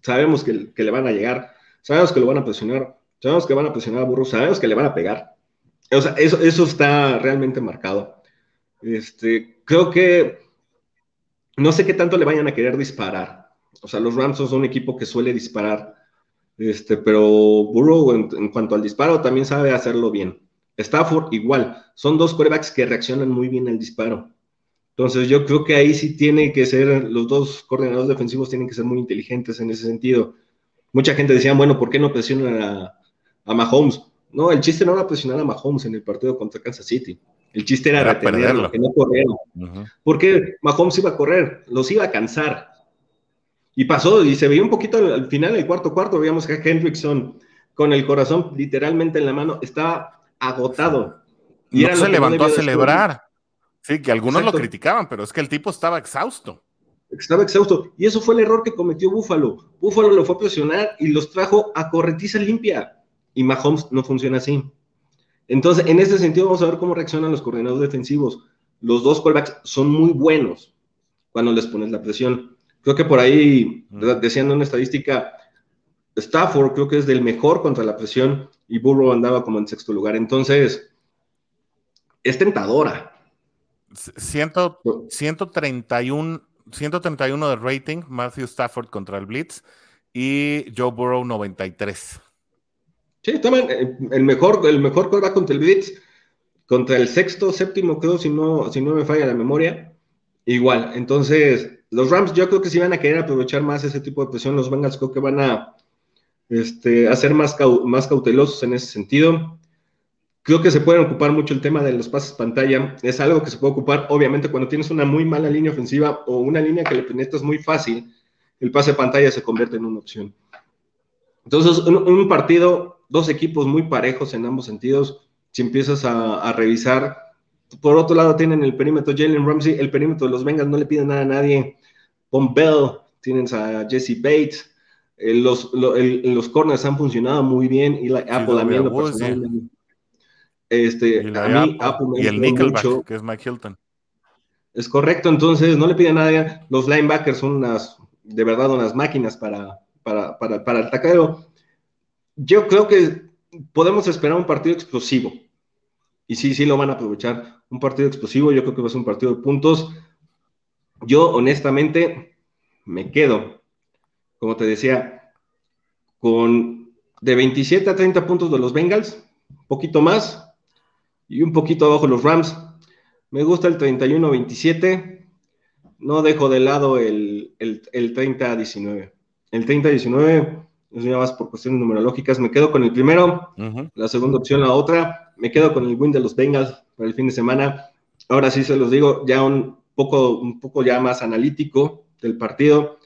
Sabemos que, le van a llegar, sabemos que lo van a presionar, sabemos que van a presionar a Burrow, sabemos que le van a pegar. O sea, eso, eso está realmente marcado. Este, creo que no sé qué tanto le vayan a querer disparar. O sea, los Rams son un equipo que suele disparar, este, pero Burrow en, cuanto al disparo también sabe hacerlo bien. Stafford igual, son dos quarterbacks que reaccionan muy bien al disparo. Entonces yo creo que ahí sí tiene que ser, los dos coordinadores defensivos tienen que ser muy inteligentes en ese sentido. Mucha gente decía, bueno, ¿por qué no presionan a, a Mahomes? No, el chiste no era presionar a Mahomes en el partido contra Kansas City. El chiste era, retenerlo, que no corrieron. Porque Mahomes iba a correr, los iba a cansar. Y pasó, y se veía un poquito al, final del cuarto cuarto, veíamos que Hendrickson, con el corazón literalmente en la mano, estaba agotado. Y no se levantó a celebrar. Sí, que algunos lo criticaban, pero es que el tipo estaba exhausto. Estaba exhausto. Y eso fue el error que cometió Búfalo. Búfalo lo fue a presionar y los trajo a corretiza limpia. Y Mahomes no funciona así. Entonces, en ese sentido, vamos a ver cómo reaccionan los coordinadores defensivos. Los dos callbacks son muy buenos cuando les pones la presión. Creo que por ahí, decían una estadística, Stafford creo que es del mejor contra la presión y Burrow andaba como en sexto lugar. Entonces, es tentadora. 131, 131 de rating, Matthew Stafford contra el Blitz y Joe Burrow 93. Sí, también eh, el mejor, el mejor contra el Blitz, contra el sexto, séptimo, creo, si no, si no me falla la memoria. Igual, entonces, los Rams yo creo que sí van a querer aprovechar más ese tipo de presión. Los Bengals creo que van a este, hacer más, más cautelosos en ese sentido. Creo que se pueden ocupar mucho el tema de los pases pantalla. Es algo que se puede ocupar, obviamente, cuando tienes una muy mala línea ofensiva o una línea que le penetras muy fácil, el pase pantalla se convierte en una opción. Entonces, un, partido, dos equipos muy parejos en ambos sentidos. Si empiezas a, revisar, por otro lado tienen el perímetro Jalen Ramsey, el perímetro de los Bengals no le piden nada a nadie. Von Bell, tienes a Jesse Bates, eh, los, los corners han funcionado muy bien y la Apple también lo este, a mí, Apple y el Nickelback, que es Mike Hilton. Es correcto, entonces no le piden a nadie. Los linebackers son unas, de verdad, unas máquinas para, para, para, para el taquero. Yo creo que podemos esperar un partido explosivo. Y sí, sí lo van a aprovechar. Un partido explosivo, yo creo que va a ser un partido de puntos. Yo, honestamente, me quedo, como te decía, con de 27 a 30 puntos de los Bengals, un poquito más, y un poquito abajo los Rams. Me gusta el 31-27. No dejo de lado el, el, el 30-19. El 30-19 es más por cuestiones numerológicas. Me quedo con el primero, la segunda opción la otra. Me quedo con el win de los Bengals para el fin de semana. Ahora sí se los digo, ya un poco, un poco ya más analítico del partido.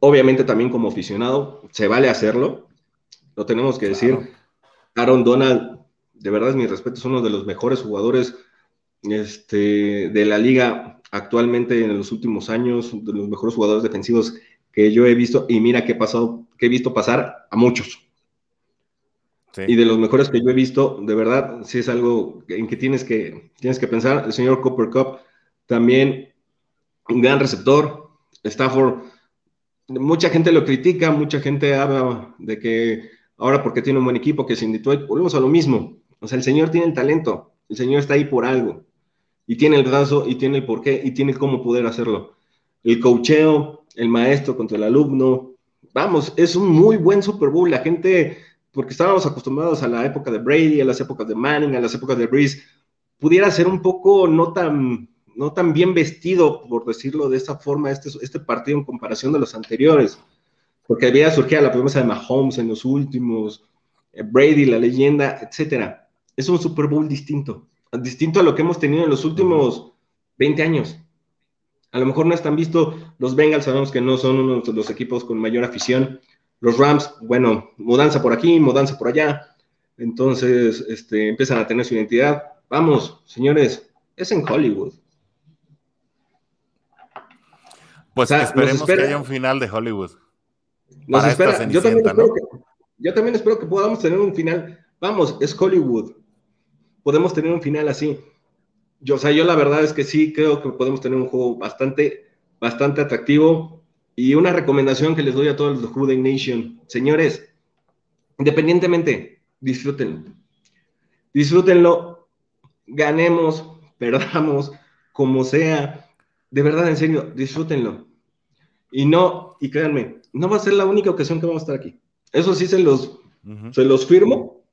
Obviamente también como aficionado, se vale hacerlo. Lo tenemos que decir. Aaron Donald de verdad es mi respeto, es uno de los mejores jugadores este, de la liga actualmente en los últimos años, de los mejores jugadores defensivos que yo he visto, y mira que he pasado, que he visto pasar a muchos. Y de los mejores que yo he visto, de verdad, sí es algo en que tienes que, tienes que pensar. El señor Copper Cup también, un gran receptor. Stafford, mucha gente lo critica, mucha gente habla de que ahora porque tiene un buen equipo, que sin Detroit, volvemos a lo mismo. O sea, el Señor tiene el talento, el Señor está ahí por algo, y tiene el brazo, y tiene el porqué, y tiene cómo poder hacerlo. El cocheo, el maestro contra el alumno, vamos, es un muy buen Super Bowl. La gente, porque estábamos acostumbrados a la época de Brady, a las épocas de Manning, a las épocas de Breeze, pudiera ser un poco no tan, no tan bien vestido, por decirlo de esta forma, este, este partido en comparación de los anteriores, porque había surgido la promesa de Mahomes en los últimos, eh, Brady, la leyenda, etcétera es un Super Bowl distinto, distinto a lo que hemos tenido en los últimos 20 años. A lo mejor no están visto, los Bengals sabemos que no son uno de los equipos con mayor afición. Los Rams, bueno, mudanza por aquí, mudanza por allá. Entonces, este, empiezan a tener su identidad. Vamos, señores, es en Hollywood. Pues esperemos que haya un final de Hollywood. Nos espera. Yo también, yo también espero que podamos tener un final. Vamos, es Hollywood podemos tener un final así. Yo, o sea, yo la verdad es que sí creo que podemos tener un juego bastante, bastante atractivo. Y una recomendación que les doy a todos los de Jude Nation, señores, independientemente, disfrútenlo. Disfrútenlo, ganemos, perdamos, como sea. De verdad, en serio, disfrútenlo. Y no, y créanme, no va a ser la única ocasión que vamos a estar aquí. Eso sí se los, se los firmo,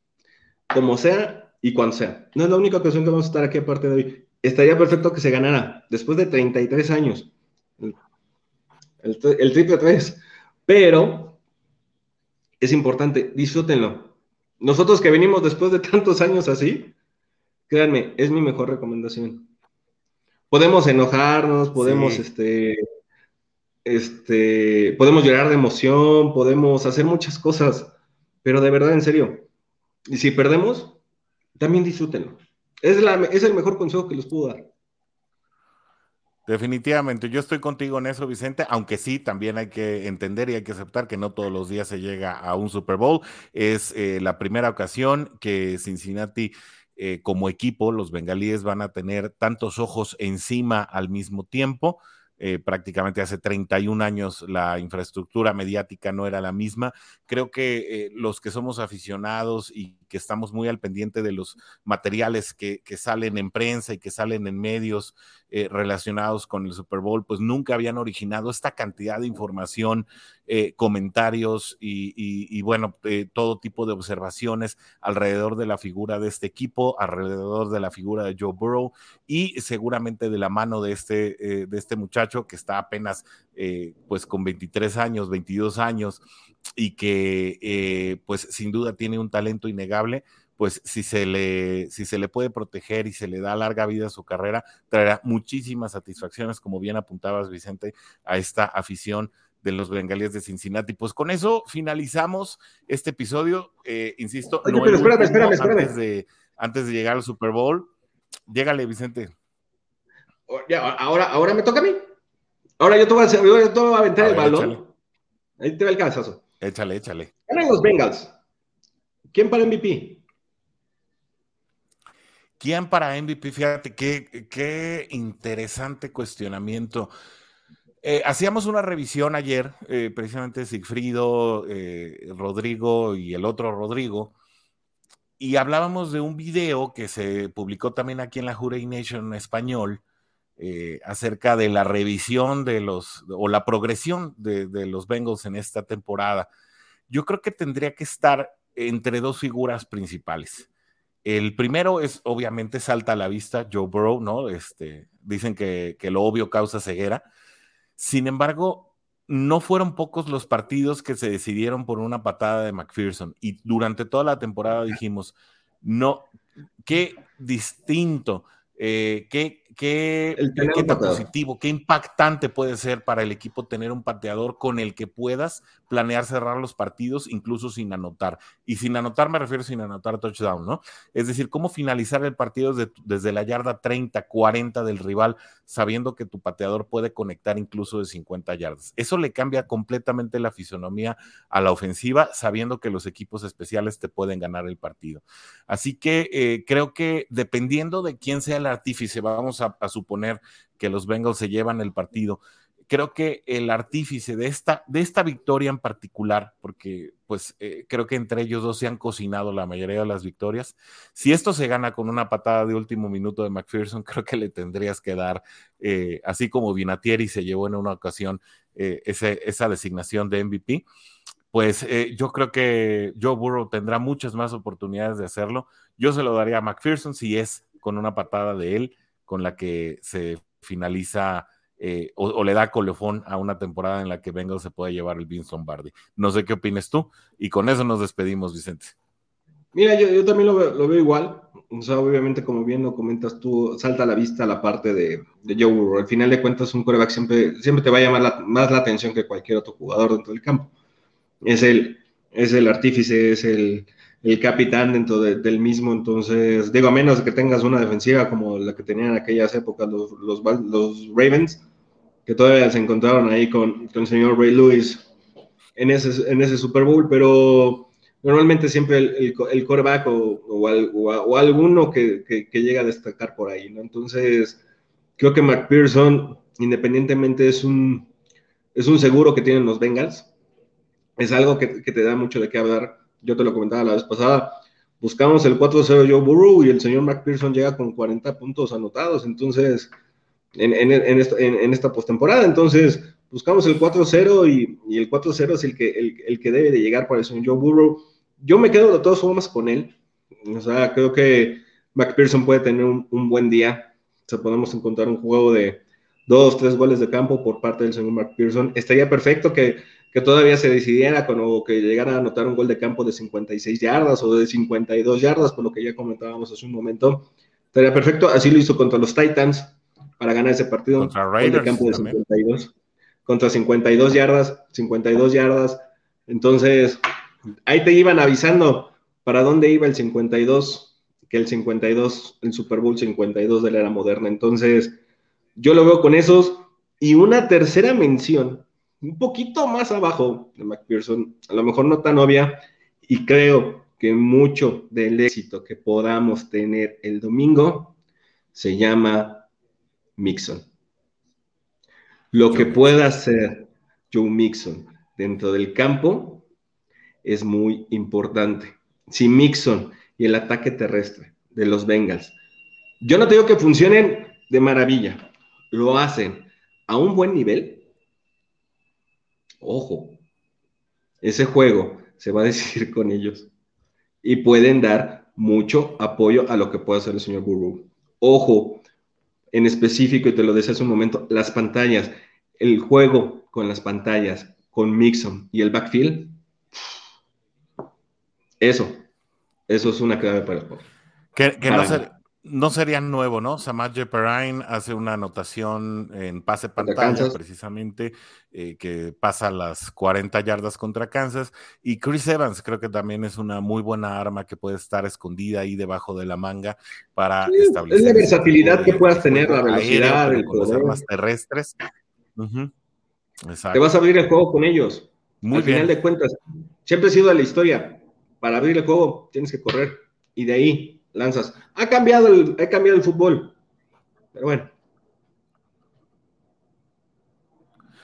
como sea, y cuando sea. No es la única ocasión que vamos a estar aquí aparte de hoy. Estaría perfecto que se ganara después de 33 años. El, triple 3. Pero es importante, disfrútenlo. Nosotros que venimos después de tantos años así, Créanme, es mi mejor recomendación. Podemos enojarnos, podemos, este, este, podemos llorar de emoción, podemos hacer muchas cosas, pero de verdad, en serio, y si perdemos, también disfrútenlo. Es, el mejor consejo que les puedo dar. Definitivamente, yo estoy contigo en eso, Vicente, aunque sí, también hay que entender y hay que aceptar que no todos los días se llega a un Super Bowl. Es eh, la primera ocasión que Cincinnati eh, como equipo, los bengalíes van a tener tantos ojos encima al mismo tiempo. Eh, prácticamente hace 31 años la infraestructura mediática no era la misma. Creo que los que somos aficionados y que estamos muy al pendiente de los materiales que, que salen en prensa y que salen en medios eh, relacionados con el Super Bowl, pues nunca habían originado esta cantidad de información, eh, comentarios y, bueno, eh, todo tipo de observaciones alrededor de la figura de este equipo, alrededor de la figura de Joe Burrow y seguramente de la mano de este, de este muchacho que está apenas pues con 23 años, 22 años y que pues sin duda tiene un talento innegable pues si se, le, si se le puede proteger y se le da larga vida a su carrera, traerá muchísimas satisfacciones, como bien apuntabas, Vicente, a esta afición de los bengalíes de Cincinnati. Pues con eso finalizamos este episodio. Eh, insisto, no pero espérame, espérame, espérame. Antes, de, antes de llegar al Super Bowl. Llégale, Vicente. Oh, ahora, ahora me toca a mí. Ahora yo te voy a, yo te voy a aventar el balón. Ahí te va el cabezazo. Échale, échale. Ganan los Bengals. ¿Quién para MVP? ¿Quién para MVP? Fíjate qué, qué interesante cuestionamiento. Eh, hacíamos una revisión ayer, eh, precisamente Sigfrido, eh, Rodrigo y el otro Rodrigo, y hablábamos de un video que se publicó también aquí en la Jurey Nation en español acerca de la revisión de los, o la progresión de, de los Bengals en esta temporada. Yo creo que tendría que estar entre dos figuras principales. El primero es, obviamente, salta a la vista Joe Burrow, ¿no? Este, dicen que, que, lo obvio causa ceguera. Sin embargo, no fueron pocos los partidos que se decidieron por una patada de McPherson. Y durante toda la temporada dijimos, no, qué distinto, eh, qué qué, qué positivo, qué impactante puede ser para el equipo tener un pateador con el que puedas planear cerrar los partidos, incluso sin anotar. Y sin anotar me refiero sin anotar touchdown, ¿no? Es decir, cómo finalizar el partido desde, desde la yarda 30, 40 del rival, sabiendo que tu pateador puede conectar incluso de 50 yardas. Eso le cambia completamente la fisonomía a la ofensiva, sabiendo que los equipos especiales te pueden ganar el partido. Así que eh, creo que dependiendo de quién sea el artífice, vamos a a, suponer que los Bengals se llevan el partido. Creo que el artífice de esta, de esta victoria en particular, porque pues eh, creo que entre ellos dos se han cocinado la mayoría de las victorias. Si esto se gana con una patada de último minuto de McPherson, creo que le tendrías que dar, eh, así como Vinatieri se llevó en una ocasión eh, esa designación de MVP, pues yo creo que Joe Burrow tendrá muchas más oportunidades de hacerlo. Yo se lo daría a McPherson si es con una patada de él con la que se finaliza eh, o, le da colofón a una temporada en la que Bengals se puede llevar el Vince Lombardi. No sé qué opinas tú y con eso nos despedimos, Vicente. Mira, yo, también lo veo, igual. O sea, obviamente, como bien lo comentas tú, salta a la vista la parte de, de Joe Burrow. Al final de cuentas, un coreback siempre, siempre te va a llamar más la atención que cualquier otro jugador dentro del campo. Es el, es el artífice, es el, el capitán dentro del mismo. Entonces, digo, a menos que tengas una defensiva como la que tenían en aquellas épocas los, los, Ravens, que todavía se encontraron ahí con, con, el señor Ray Lewis en ese, en ese Super Bowl, pero normalmente siempre el, el, el o, o, alguno que, que, llega a destacar por ahí, ¿no? Entonces, creo que McPherson, independientemente, es un, es un seguro que tienen los Bengals. Es algo que, que te da mucho de qué hablar yo te lo comentaba la vez pasada, buscamos el 4-0 Joe Burrow y el señor McPherson llega con 40 puntos anotados, entonces, en, en, en esta, postemporada, entonces, buscamos el 4-0 y, y, el 4-0 es el que, el, el, que debe de llegar para el señor Joe Burrow. Yo me quedo de todas formas con él, o sea, creo que McPherson puede tener un, un buen día, o sea, podemos encontrar un juego de dos, tres goles de campo por parte del señor McPherson. Estaría perfecto que que todavía se decidiera con, que llegara a anotar un gol de campo de 56 yardas o de 52 yardas, por lo que ya comentábamos hace un momento. estaría perfecto. Así lo hizo contra los Titans para ganar ese partido. Contra Raiders. campo de 52. Contra 52 yardas, 52 yardas. Entonces, ahí te iban avisando para dónde iba el 52, que el 52, el Super Bowl 52 de la era moderna. Entonces, yo lo veo con esos. Y una tercera mención, un poquito más abajo de McPherson, a lo mejor no tan obvia, y creo que mucho del éxito que podamos tener el domingo se llama Mixon. Lo que pueda hacer Joe Mixon dentro del campo es muy importante. Si Mixon y el ataque terrestre de los Bengals, yo no te digo que funcionen de maravilla, lo hacen a un buen nivel, ojo, ese juego se va a decidir con ellos y pueden dar mucho apoyo a lo que pueda hacer el señor Burrow. Ojo, en específico, y te lo decía hace un momento, las pantallas, el juego con las pantallas, con Mixon y el backfield, eso, eso es una clave para el juego. Que, no, no sería nuevo, ¿no? Samaj Perrine hace una anotación en pase pantalla, precisamente, eh, que pasa las 40 yardas contra Kansas. Y Chris Evans creo que también es una muy buena arma que puede estar escondida ahí debajo de la manga para establecer. Es la versatilidad que puedas tener, la velocidad, el con las armas terrestres. Te vas a abrir el juego con ellos. Muy Al final de cuentas, siempre ha sido la historia. Para abrir el juego tienes que correr. Y de ahí lanzas. Ha cambiado el, ha cambiado el fútbol. Pero bueno.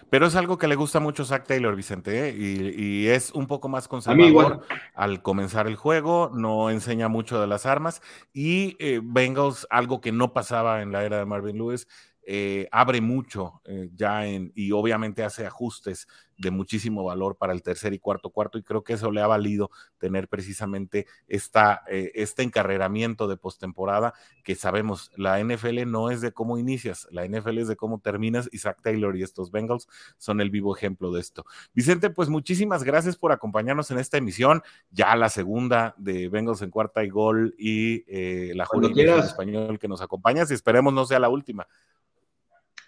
Pero es algo que le gusta mucho a Zach Taylor, Vicente, ¿eh? y, es un poco más conservador al comenzar el juego, no enseña mucho de las armas, y eh, Bengals, algo que no pasaba en la era de Marvin Lewis, eh, abre mucho eh, ya en, y obviamente hace ajustes de muchísimo valor para el tercer y cuarto cuarto y creo que eso le ha valido tener precisamente esta, eh, este encarreramiento de postemporada que sabemos, la NFL no es de cómo inicias, la NFL es de cómo terminas y Zach Taylor y estos Bengals son el vivo ejemplo de esto. Vicente, pues muchísimas gracias por acompañarnos en esta emisión, ya la segunda de Bengals en cuarta y gol y la Julia en español que nos acompañas y esperemos no sea la última.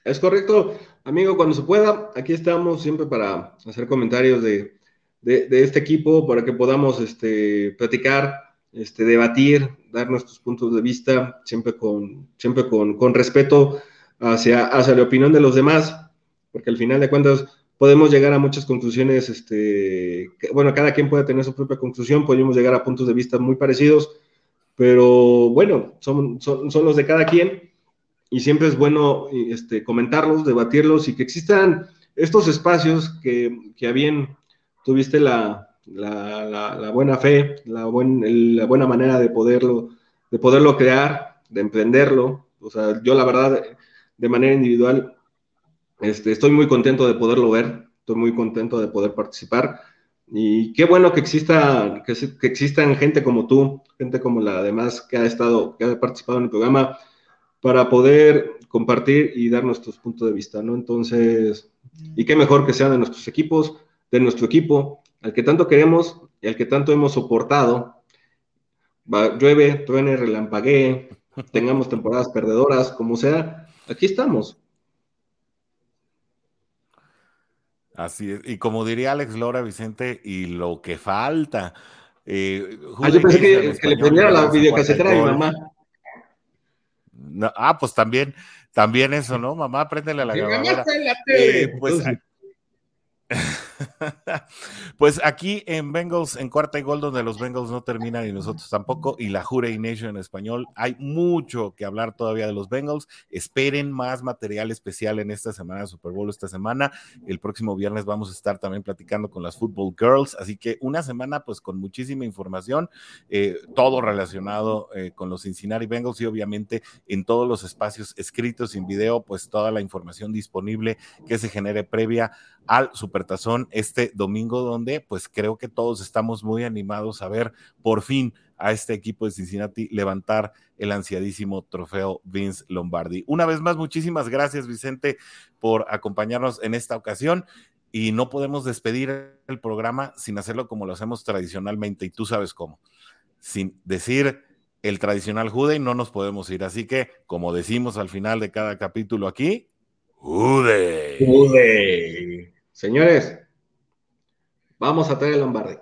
Es correcto, amigo, cuando se pueda, aquí estamos siempre para hacer comentarios de, este equipo, para que podamos este, platicar, este, debatir, dar nuestros puntos de vista, siempre con, siempre con, respeto hacia, hacia la opinión de los demás, porque al final de cuentas podemos llegar a muchas conclusiones, este, bueno, cada quien puede tener su propia conclusión, podemos llegar a puntos de vista muy parecidos, pero bueno, son, son, son los de cada quien y siempre es bueno este, comentarlos, debatirlos y que existan estos espacios que, que a bien tuviste la, buena fe, la, la buena manera de poderlo, de poderlo crear, de emprenderlo. O sea, yo la verdad, de manera individual, este, estoy muy contento de poderlo ver, estoy muy contento de poder participar. Y qué bueno que exista, que, que existan gente como tú, gente como la demás que ha estado, que ha participado en el programa, para poder compartir y dar nuestros puntos de vista, ¿no? Entonces, y qué mejor que sea de nuestros equipos, de nuestro equipo, al que tanto queremos y al que tanto hemos soportado. llueve, truene, relampaguee, tengamos temporadas perdedoras, como sea, aquí estamos. Así es, y como diría Alex Lora, Vicente, y lo que falta. Eh, ah, yo pensé que, le prendiera la videocasetera a mi mamá ah, pues también, también eso, ¿no? Mamá, préndele a la grabadora. Eh, pues, pues aquí en Bengals, en cuarta y gol, donde los Bengals no terminan y nosotros tampoco, y la Jure Nation en español, hay mucho que hablar todavía de los Bengals. Esperen más material especial en esta semana Super Bowl esta semana. El próximo viernes vamos a estar también platicando con las Football Girls, así que una semana pues con muchísima información, eh, todo relacionado eh, con los Cincinnati Bengals y obviamente en todos los espacios escritos en video, pues toda la información disponible que se genere previa al Supertazón este domingo, donde pues creo que todos estamos muy animados a ver por fin a este equipo de Cincinnati levantar el ansiadísimo trofeo Vince Lombardi. Una vez más, muchísimas gracias Vicente por acompañarnos en esta ocasión y no podemos despedir el programa sin hacerlo como lo hacemos tradicionalmente y tú sabes cómo, sin decir el tradicional Jude no nos podemos ir. Así que, como decimos al final de cada capítulo aquí, Jude. Jude. Señores, vamos a traer el Lombardi.